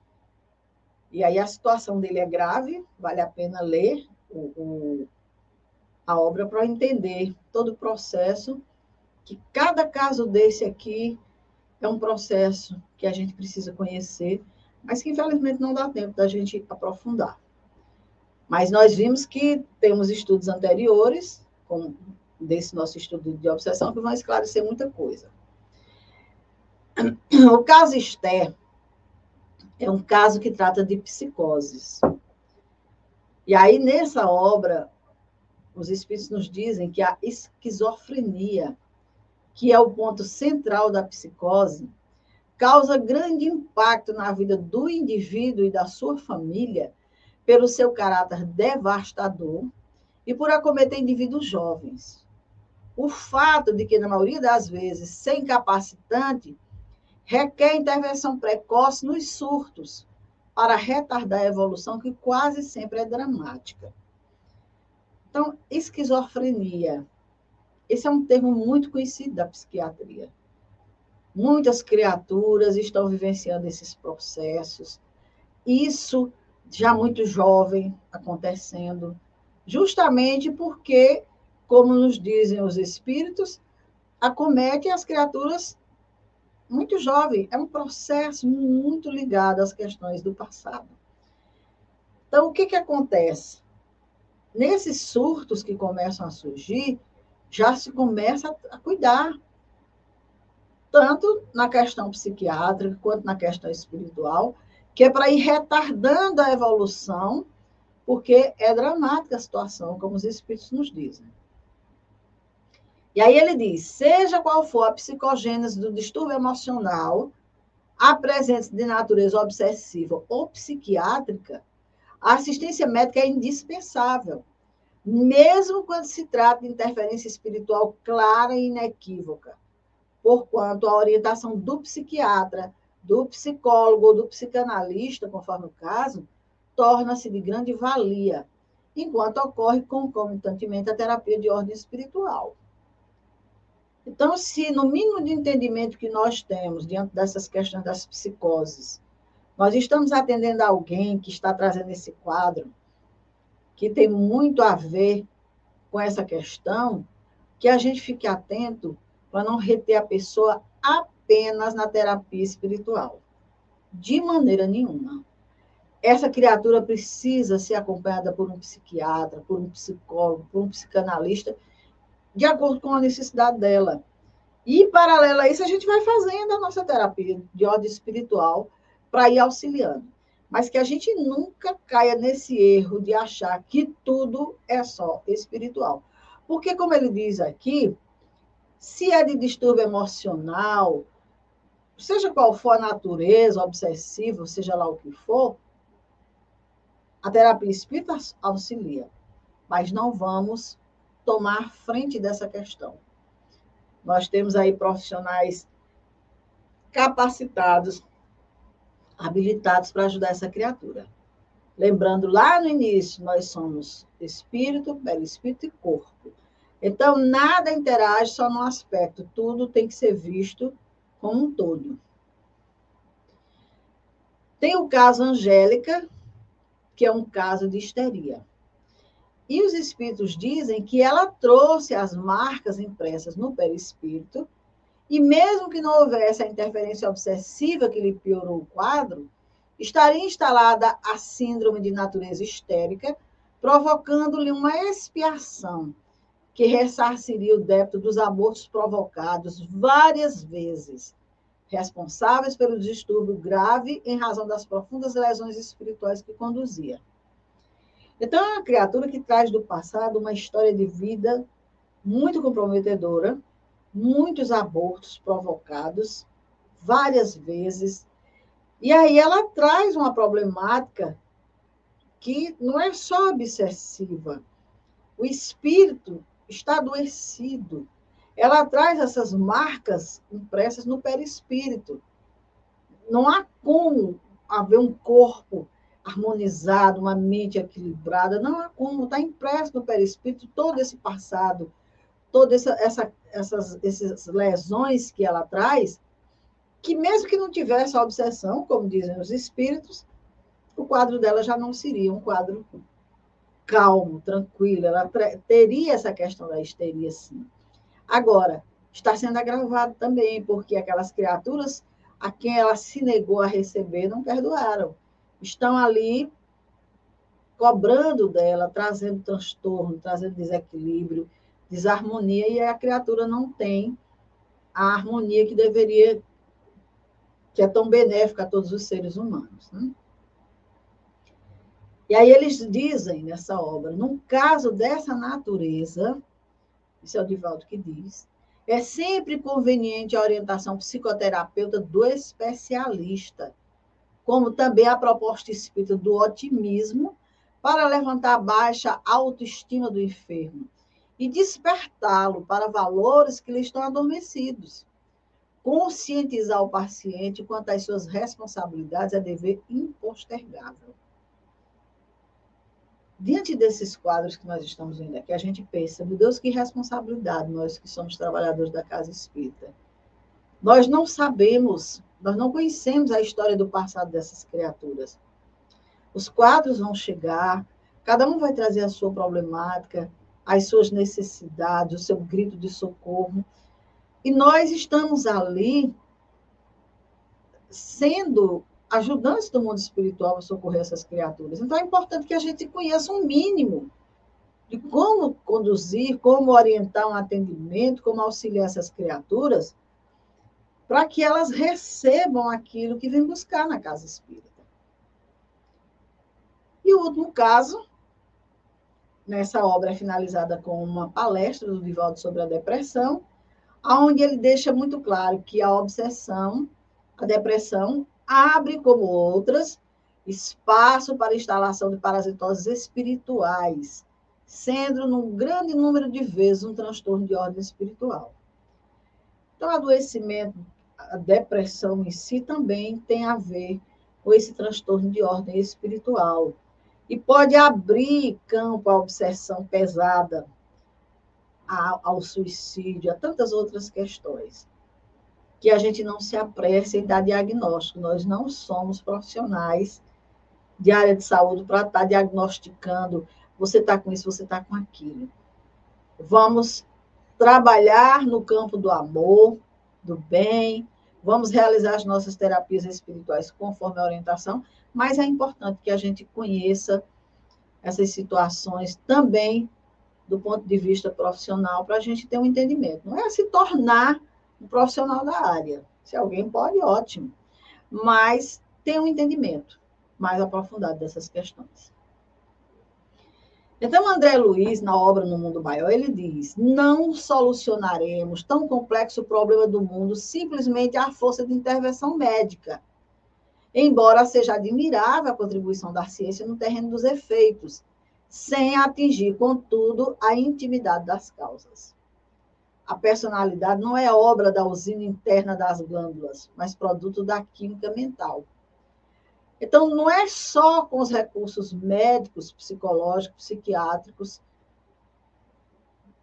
E aí a situação dele é grave, vale a pena ler o, o, a obra para entender todo o processo, que cada caso desse aqui é um processo que a gente precisa conhecer, mas que infelizmente não dá tempo da gente aprofundar. Mas nós vimos que temos estudos anteriores, como desse nosso estudo de obsessão, que vão esclarecer muita coisa. O caso Esther é um caso que trata de psicoses. E aí, nessa obra, os espíritos nos dizem que a esquizofrenia, que é o ponto central da psicose, causa grande impacto na vida do indivíduo e da sua família pelo seu caráter devastador e por acometer indivíduos jovens. O fato de que, na maioria das vezes, ser incapacitante requer intervenção precoce nos surtos para retardar a evolução, que quase sempre é dramática. Então, esquizofrenia. Esse é um termo muito conhecido da psiquiatria. Muitas criaturas estão vivenciando esses processos. Isso já muito jovem acontecendo, justamente porque, como nos dizem os espíritos, acomete as criaturas muito jovem. É um processo muito ligado às questões do passado. Então, o que, que acontece? Nesses surtos que começam a surgir, já se começa a cuidar, tanto na questão psiquiátrica quanto na questão espiritual, que é para ir retardando a evolução, porque é dramática a situação, como os espíritos nos dizem. E aí ele diz: seja qual for a psicogênese do distúrbio emocional, a presença de natureza obsessiva ou psiquiátrica, a assistência médica é indispensável, mesmo quando se trata de interferência espiritual clara e inequívoca, porquanto a orientação do psiquiatra, do psicólogo ou do psicanalista, conforme o caso, torna-se de grande valia, enquanto ocorre concomitantemente a terapia de ordem espiritual. Então, se no mínimo de entendimento que nós temos diante dessas questões das psicoses, nós estamos atendendo alguém que está trazendo esse quadro, que tem muito a ver com essa questão, que a gente fique atento para não reter a pessoa apenas na terapia espiritual. De maneira nenhuma. Essa criatura precisa ser acompanhada por um psiquiatra, por um psicólogo, por um psicanalista, de acordo com a necessidade dela. E, paralelo a isso, a gente vai fazendo a nossa terapia de ordem espiritual para ir auxiliando. Mas que a gente nunca caia nesse erro de achar que tudo é só espiritual. Porque, como ele diz aqui, se é de distúrbio emocional, seja qual for a natureza, obsessivo, seja lá o que for, a terapia espírita auxilia. Mas não vamos tomar frente dessa questão. Nós temos aí profissionais capacitados habilitados para ajudar essa criatura. Lembrando, lá no início, nós somos espírito, perispírito e corpo. Então, nada interage só no aspecto, tudo tem que ser visto como um todo. Tem o caso Angélica, que é um caso de histeria. E os espíritos dizem que ela trouxe as marcas impressas no perispírito e mesmo que não houvesse a interferência obsessiva que lhe piorou o quadro, estaria instalada a síndrome de natureza histérica, provocando-lhe uma expiação que ressarciria o débito dos abortos provocados várias vezes, responsáveis pelo distúrbio grave em razão das profundas lesões espirituais que conduzia. Então, é uma criatura que traz do passado uma história de vida muito comprometedora, muitos abortos provocados várias vezes. E aí ela traz uma problemática que não é só obsessiva. O espírito está adoecido. Ela traz essas marcas impressas no perispírito. Não há como haver um corpo harmonizado, uma mente equilibrada, não há como, está impresso no perispírito todo esse passado, todas essa, essa, essas, essas lesões que ela traz, que mesmo que não tivesse a obsessão, como dizem os espíritos, o quadro dela já não seria um quadro calmo, tranquilo, ela teria essa questão da histeria, sim. Agora, está sendo agravado também, porque aquelas criaturas a quem ela se negou a receber não perdoaram. Estão ali cobrando dela, trazendo transtorno, trazendo desequilíbrio, desarmonia, e a criatura não tem a harmonia que deveria, que é tão benéfica a todos os seres humanos. Né? E aí eles dizem nessa obra, num caso dessa natureza, isso é o Divaldo que diz, é sempre conveniente a orientação psicoterapeuta do especialista, como também a proposta espírita do otimismo, para levantar a baixa autoestima do enfermo e despertá-lo para valores que lhe estão adormecidos. Conscientizar o paciente quanto às suas responsabilidades é dever impostergável. Diante desses quadros que nós estamos vendo aqui, a gente pensa, meu Deus, que responsabilidade nós que somos trabalhadores da casa espírita. Nós não sabemos, nós não conhecemos a história do passado dessas criaturas. Os quadros vão chegar, cada um vai trazer a sua problemática, as suas necessidades, o seu grito de socorro. E nós estamos ali sendo ajudantes do mundo espiritual a socorrer essas criaturas. Então é importante que a gente conheça um mínimo de como conduzir, como orientar um atendimento, como auxiliar essas criaturas, para que elas recebam aquilo que vem buscar na casa espírita. E o último caso, nessa obra finalizada com uma palestra do Divaldo sobre a depressão, onde ele deixa muito claro que a obsessão, a depressão, abre, como outras, espaço para instalação de parasitoses espirituais, sendo, num grande número de vezes, um transtorno de ordem espiritual. Então, adoecimento, a depressão em si também tem a ver com esse transtorno de ordem espiritual. E pode abrir campo à obsessão pesada, ao suicídio, a tantas outras questões que a gente não se apresse em dar diagnóstico. Nós não somos profissionais de área de saúde para estar tá diagnosticando você está com isso, você está com aquilo. Vamos trabalhar no campo do amor, do bem, vamos realizar as nossas terapias espirituais conforme a orientação, mas é importante que a gente conheça essas situações também do ponto de vista profissional, para a gente ter um entendimento. Não é se tornar um profissional da área. Se alguém pode, ótimo. Mas tem um entendimento mais aprofundado dessas questões. Então, André Luiz, na obra No Mundo Maior, ele diz: não solucionaremos tão complexo problema do mundo simplesmente à força de intervenção médica. Embora seja admirável a contribuição da ciência no terreno dos efeitos, sem atingir, contudo, a intimidade das causas. A personalidade não é obra da usina interna das glândulas, mas produto da química mental. Então, não é só com os recursos médicos, psicológicos, psiquiátricos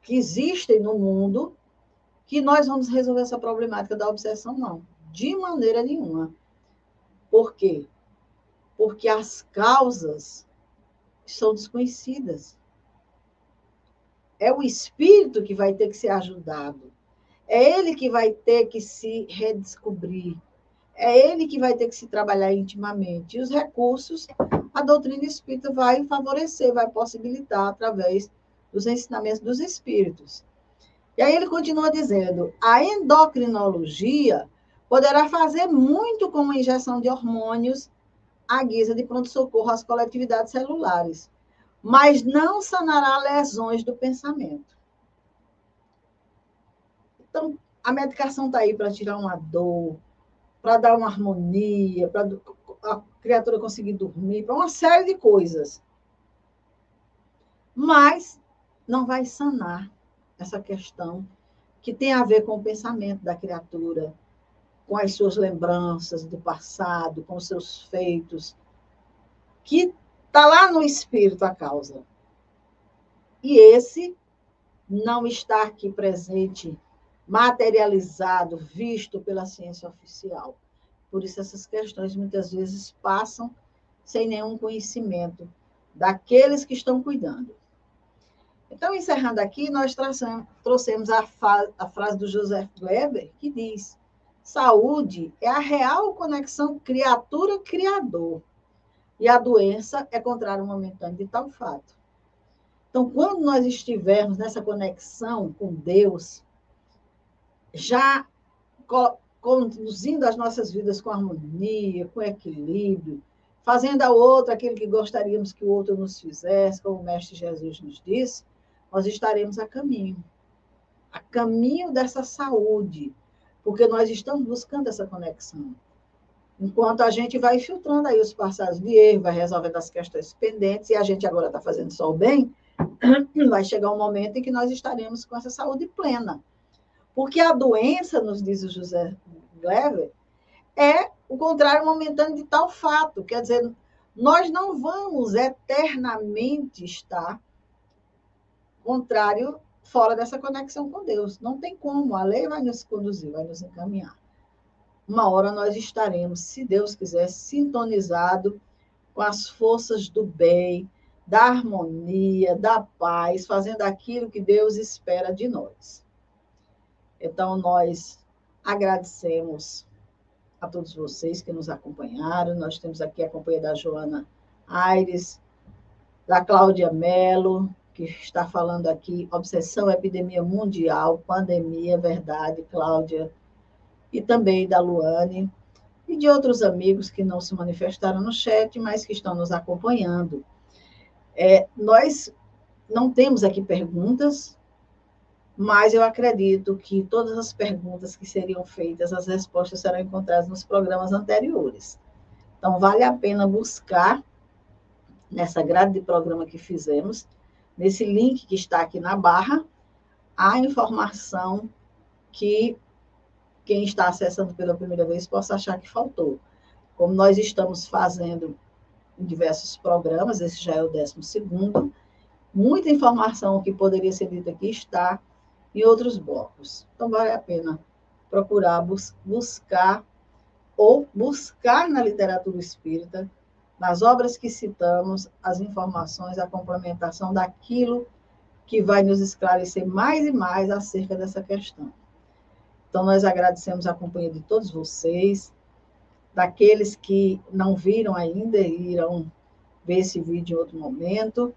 que existem no mundo que nós vamos resolver essa problemática da obsessão, não. De maneira nenhuma. Por quê? Porque as causas são desconhecidas. É o espírito que vai ter que ser ajudado. É ele que vai ter que se redescobrir. É ele que vai ter que se trabalhar intimamente. E os recursos, a doutrina espírita vai favorecer, vai possibilitar através dos ensinamentos dos espíritos. E aí ele continua dizendo: a endocrinologia poderá fazer muito com a injeção de hormônios à guisa de pronto-socorro às coletividades celulares mas não sanará lesões do pensamento. Então, a medicação está aí para tirar uma dor, para dar uma harmonia, para a criatura conseguir dormir, para uma série de coisas. Mas não vai sanar essa questão que tem a ver com o pensamento da criatura, com as suas lembranças do passado, com os seus feitos, que está lá no espírito a causa. E esse não está aqui presente, materializado, visto pela ciência oficial. Por isso, essas questões muitas vezes passam sem nenhum conhecimento daqueles que estão cuidando. Então, encerrando aqui, nós trouxemos a, a frase do Joseph Weber, que diz: saúde é a real conexão criatura-criador, e a doença é contrário momentâneo de tal fato. Então, quando nós estivermos nessa conexão com Deus, já conduzindo as nossas vidas com harmonia, com equilíbrio, fazendo ao outro aquilo que gostaríamos que o outro nos fizesse, como o Mestre Jesus nos disse, nós estaremos a caminho. A caminho dessa saúde, porque nós estamos buscando essa conexão. Enquanto a gente vai filtrando aí os passados de erro, vai resolvendo as questões pendentes, e a gente agora está fazendo só o bem, vai chegar um momento em que nós estaremos com essa saúde plena. Porque a doença, nos diz o José Glever, é o contrário momentâneo de tal fato. Quer dizer, nós não vamos eternamente estar contrário, fora dessa conexão com Deus. Não tem como, a lei vai nos conduzir, vai nos encaminhar. Uma hora nós estaremos, se Deus quiser, sintonizado com as forças do bem, da harmonia, da paz, fazendo aquilo que Deus espera de nós. Então, nós agradecemos a todos vocês que nos acompanharam. Nós temos aqui a companhia da Joana Aires, da Cláudia Mello, que está falando aqui, obsessão, epidemia mundial, pandemia, verdade, Cláudia, e também da Luane, e de outros amigos que não se manifestaram no chat, mas que estão nos acompanhando. É, nós não temos aqui perguntas, mas eu acredito que todas as perguntas que seriam feitas, as respostas serão encontradas nos programas anteriores. Então, vale a pena buscar nessa grade de programa que fizemos nesse link que está aqui na barra, a informação que quem está acessando pela primeira vez possa achar que faltou. Como nós estamos fazendo em diversos programas, esse já é o décimo segundo, muita informação que poderia ser dita aqui está em outros blocos. Então, vale a pena procurar bus buscar ou buscar na literatura espírita nas obras que citamos, as informações, a complementação daquilo que vai nos esclarecer mais e mais acerca dessa questão. Então, nós agradecemos a companhia de todos vocês, daqueles que não viram ainda e irão ver esse vídeo em outro momento,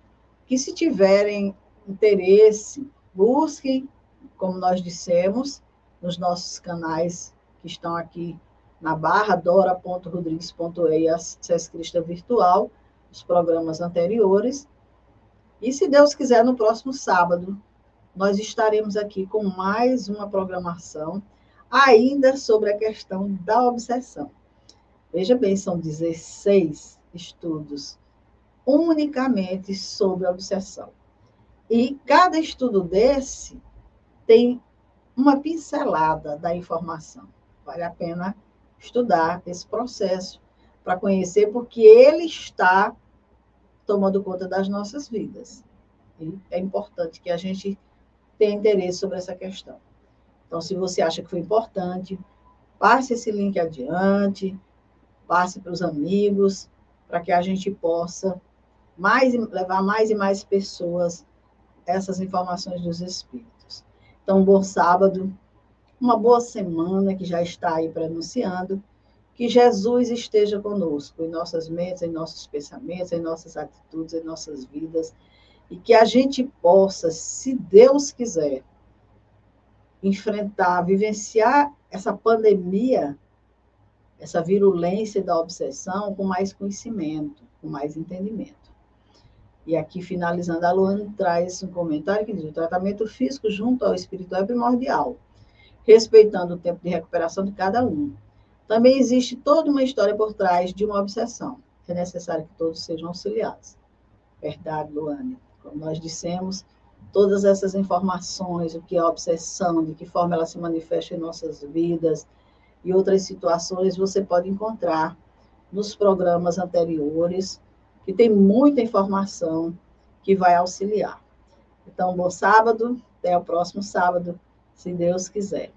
que se tiverem interesse, busquem, como nós dissemos, nos nossos canais que estão aqui na barra dora.rodrigues.ei, Virtual, os programas anteriores. E se Deus quiser, no próximo sábado, nós estaremos aqui com mais uma programação, ainda sobre a questão da obsessão. Veja bem, são 16 estudos unicamente sobre a obsessão. E cada estudo desse tem uma pincelada da informação. Vale a pena estudar esse processo, para conhecer, porque ele está tomando conta das nossas vidas. E é importante que a gente tenha interesse sobre essa questão. Então, se você acha que foi importante, passe esse link adiante, passe para os amigos, para que a gente possa mais, levar mais e mais pessoas essas informações dos espíritos. Então, bom sábado uma boa semana que já está aí pronunciando. Que Jesus esteja conosco em nossas mentes, em nossos pensamentos, em nossas atitudes, em nossas vidas. E que a gente possa, se Deus quiser, enfrentar, vivenciar essa pandemia, essa virulência da obsessão com mais conhecimento, com mais entendimento. E aqui, finalizando, a Luana traz um comentário que diz: o tratamento físico junto ao espiritual é primordial respeitando o tempo de recuperação de cada um. Também existe toda uma história por trás de uma obsessão. É necessário que todos sejam auxiliados. Verdade, Luane. Como nós dissemos, todas essas informações, o que é obsessão, de que forma ela se manifesta em nossas vidas e outras situações, você pode encontrar nos programas anteriores, que tem muita informação que vai auxiliar. Então, bom sábado, até o próximo sábado, se Deus quiser.